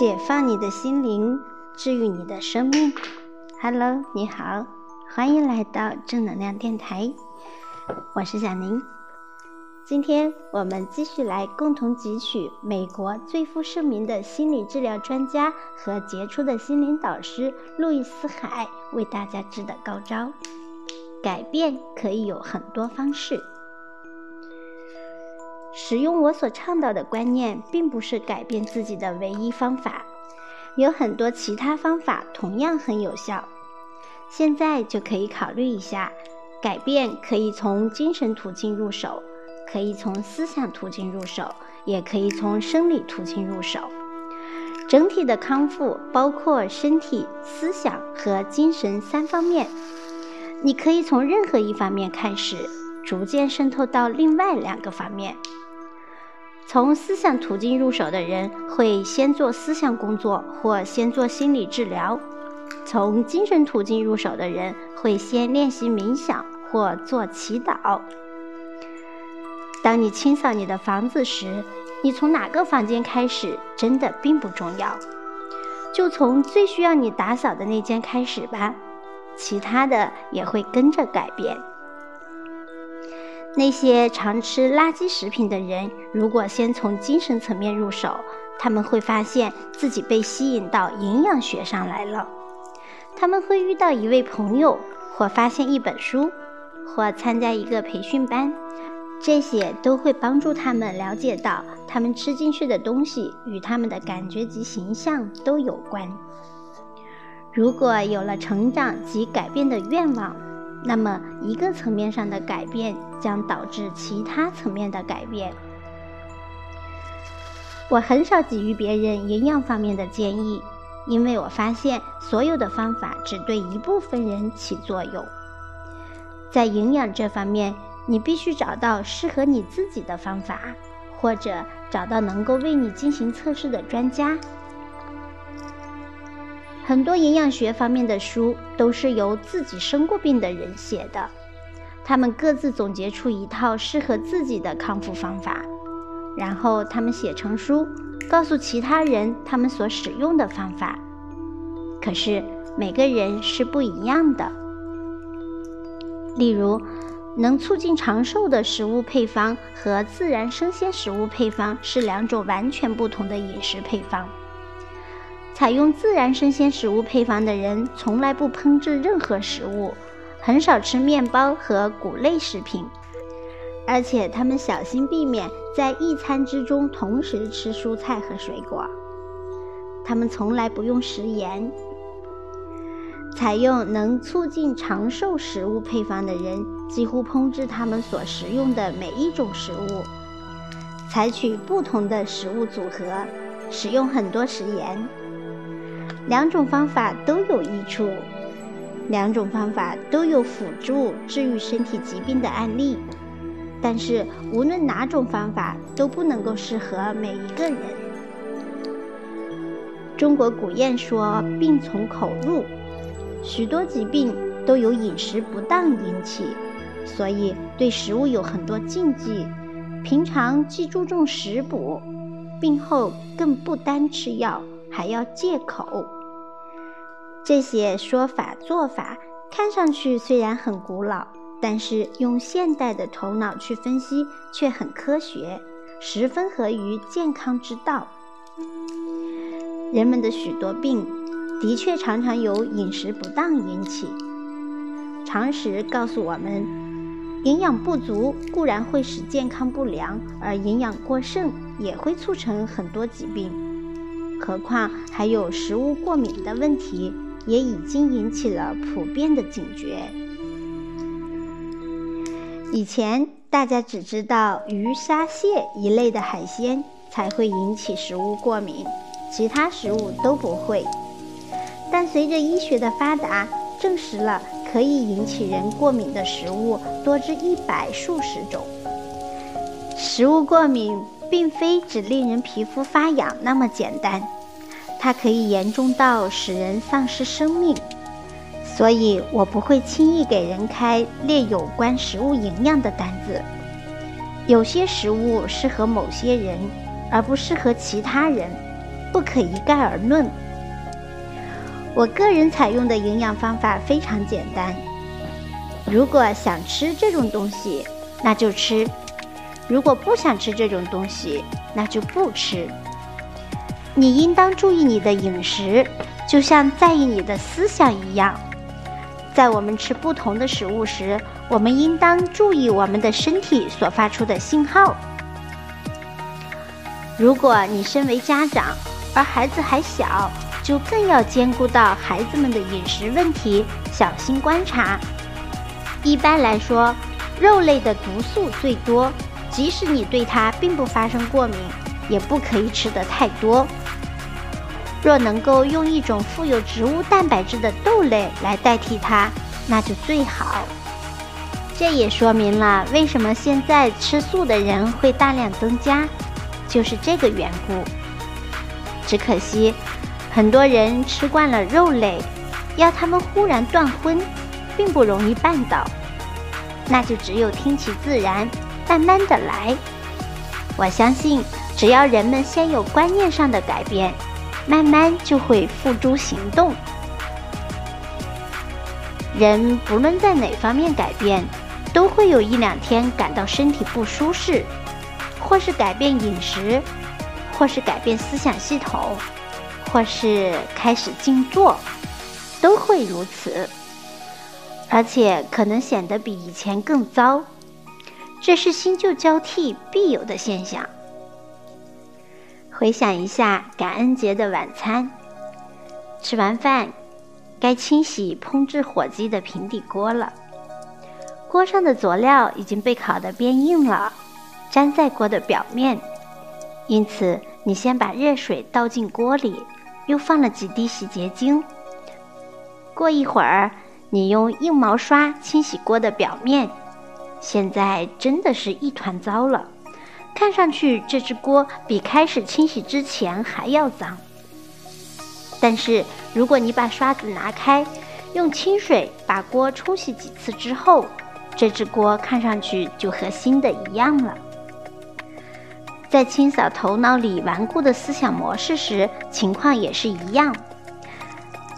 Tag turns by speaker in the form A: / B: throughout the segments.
A: 解放你的心灵，治愈你的生命。Hello，你好，欢迎来到正能量电台，我是小宁。今天我们继续来共同汲取美国最负盛名的心理治疗专家和杰出的心灵导师路易斯·海为大家支的高招：改变可以有很多方式。使用我所倡导的观念，并不是改变自己的唯一方法，有很多其他方法同样很有效。现在就可以考虑一下，改变可以从精神途径入手，可以从思想途径入手，也可以从生理途径入手。整体的康复包括身体、思想和精神三方面。你可以从任何一方面开始，逐渐渗透到另外两个方面。从思想途径入手的人会先做思想工作，或先做心理治疗；从精神途径入手的人会先练习冥想或做祈祷。当你清扫你的房子时，你从哪个房间开始真的并不重要，就从最需要你打扫的那间开始吧，其他的也会跟着改变。那些常吃垃圾食品的人，如果先从精神层面入手，他们会发现自己被吸引到营养学上来了。他们会遇到一位朋友，或发现一本书，或参加一个培训班，这些都会帮助他们了解到，他们吃进去的东西与他们的感觉及形象都有关。如果有了成长及改变的愿望，那么，一个层面上的改变将导致其他层面的改变。我很少给予别人营养方面的建议，因为我发现所有的方法只对一部分人起作用。在营养这方面，你必须找到适合你自己的方法，或者找到能够为你进行测试的专家。很多营养学方面的书都是由自己生过病的人写的，他们各自总结出一套适合自己的康复方法，然后他们写成书，告诉其他人他们所使用的方法。可是每个人是不一样的。例如，能促进长寿的食物配方和自然生鲜食物配方是两种完全不同的饮食配方。采用自然生鲜食物配方的人，从来不烹制任何食物，很少吃面包和谷类食品，而且他们小心避免在一餐之中同时吃蔬菜和水果。他们从来不用食盐。采用能促进长寿食物配方的人，几乎烹制他们所食用的每一种食物，采取不同的食物组合，使用很多食盐。两种方法都有益处，两种方法都有辅助治愈身体疾病的案例，但是无论哪种方法都不能够适合每一个人。中国古谚说“病从口入”，许多疾病都由饮食不当引起，所以对食物有很多禁忌。平常既注重食补，病后更不单吃药。还要借口，这些说法做法看上去虽然很古老，但是用现代的头脑去分析却很科学，十分合于健康之道。人们的许多病的确常常由饮食不当引起。常识告诉我们，营养不足固然会使健康不良，而营养过剩也会促成很多疾病。何况还有食物过敏的问题，也已经引起了普遍的警觉。以前大家只知道鱼、虾、蟹一类的海鲜才会引起食物过敏，其他食物都不会。但随着医学的发达，证实了可以引起人过敏的食物多至一百数十种。食物过敏。并非只令人皮肤发痒那么简单，它可以严重到使人丧失生命。所以我不会轻易给人开列有关食物营养的单子。有些食物适合某些人，而不适合其他人。不可一概而论。我个人采用的营养方法非常简单：如果想吃这种东西，那就吃；如果不想吃这种东西，那就不吃。你应当注意你的饮食，就像在意你的思想一样。在我们吃不同的食物时，我们应当注意我们的身体所发出的信号。如果你身为家长，而孩子还小，就更要兼顾到孩子们的饮食问题，小心观察。一般来说，肉类的毒素最多，即使你对它并不发生过敏，也不可以吃得太多。若能够用一种富有植物蛋白质的豆类来代替它，那就最好。这也说明了为什么现在吃素的人会大量增加，就是这个缘故。只可惜，很多人吃惯了肉类，要他们忽然断荤，并不容易办到。那就只有听其自然，慢慢的来。我相信，只要人们先有观念上的改变。慢慢就会付诸行动。人不论在哪方面改变，都会有一两天感到身体不舒适，或是改变饮食，或是改变思想系统，或是开始静坐，都会如此。而且可能显得比以前更糟，这是新旧交替必有的现象。回想一下感恩节的晚餐，吃完饭，该清洗烹制火鸡的平底锅了。锅上的佐料已经被烤得变硬了，粘在锅的表面。因此，你先把热水倒进锅里，又放了几滴洗洁精。过一会儿，你用硬毛刷清洗锅的表面，现在真的是一团糟了。看上去这只锅比开始清洗之前还要脏。但是如果你把刷子拿开，用清水把锅冲洗几次之后，这只锅看上去就和新的一样了。在清扫头脑里顽固的思想模式时，情况也是一样。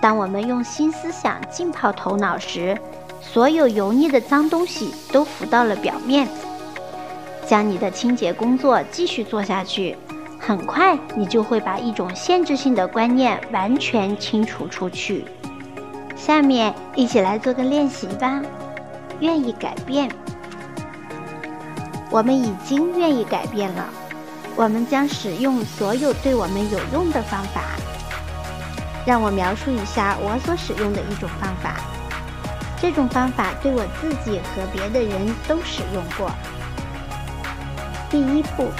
A: 当我们用新思想浸泡头脑时，所有油腻的脏东西都浮到了表面。将你的清洁工作继续做下去，很快你就会把一种限制性的观念完全清除出去。下面一起来做个练习吧。愿意改变，我们已经愿意改变了。我们将使用所有对我们有用的方法。让我描述一下我所使用的一种方法。这种方法对我自己和别的人都使用过。第一步，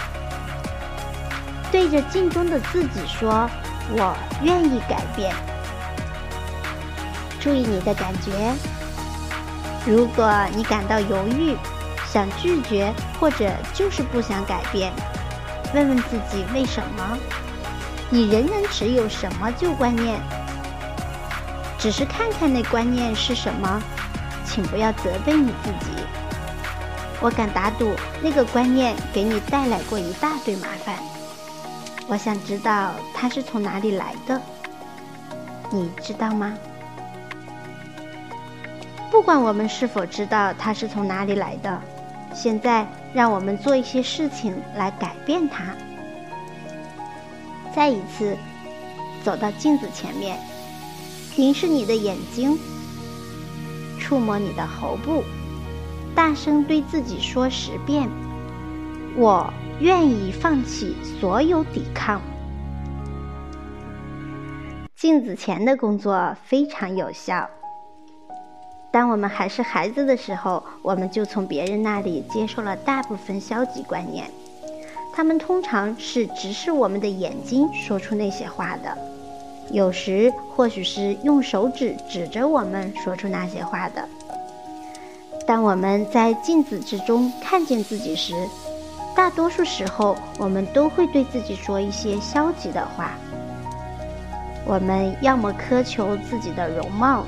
A: 对着镜中的自己说：“我愿意改变。”注意你的感觉。如果你感到犹豫、想拒绝，或者就是不想改变，问问自己为什么？你仍然持有什么旧观念？只是看看那观念是什么，请不要责备你自己。我敢打赌，那个观念给你带来过一大堆麻烦。我想知道它是从哪里来的，你知道吗？不管我们是否知道它是从哪里来的，现在让我们做一些事情来改变它。再一次走到镜子前面，凝视你的眼睛，触摸你的喉部。大声对自己说十遍：“我愿意放弃所有抵抗。”镜子前的工作非常有效。当我们还是孩子的时候，我们就从别人那里接受了大部分消极观念，他们通常是直视我们的眼睛说出那些话的，有时或许是用手指指着我们说出那些话的。当我们在镜子之中看见自己时，大多数时候我们都会对自己说一些消极的话。我们要么苛求自己的容貌，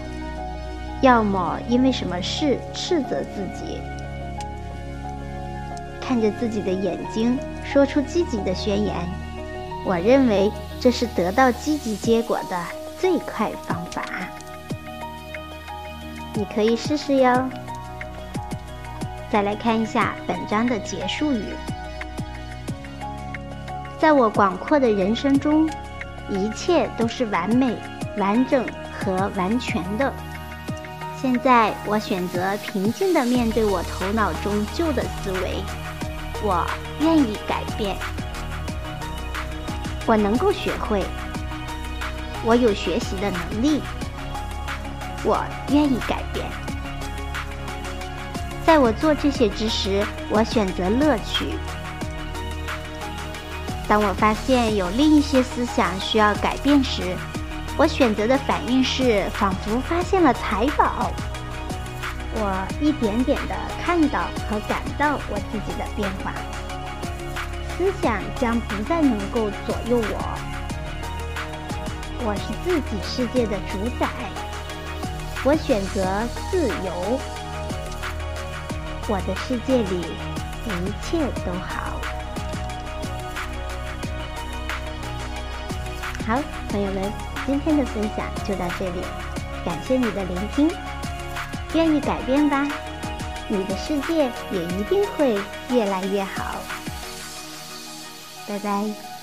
A: 要么因为什么事斥责自己。看着自己的眼睛，说出积极的宣言：“我认为这是得到积极结果的最快方法。你可以试试哟。再来看一下本章的结束语：在我广阔的人生中，一切都是完美、完整和完全的。现在，我选择平静地面对我头脑中旧的思维。我愿意改变。我能够学会。我有学习的能力。我愿意改变。在我做这些之时，我选择乐趣。当我发现有另一些思想需要改变时，我选择的反应是仿佛发现了财宝。我一点点的看到和感到我自己的变化。思想将不再能够左右我。我是自己世界的主宰。我选择自由。我的世界里一切都好。好，朋友们，今天的分享就到这里，感谢你的聆听。愿意改变吧，你的世界也一定会越来越好。拜拜。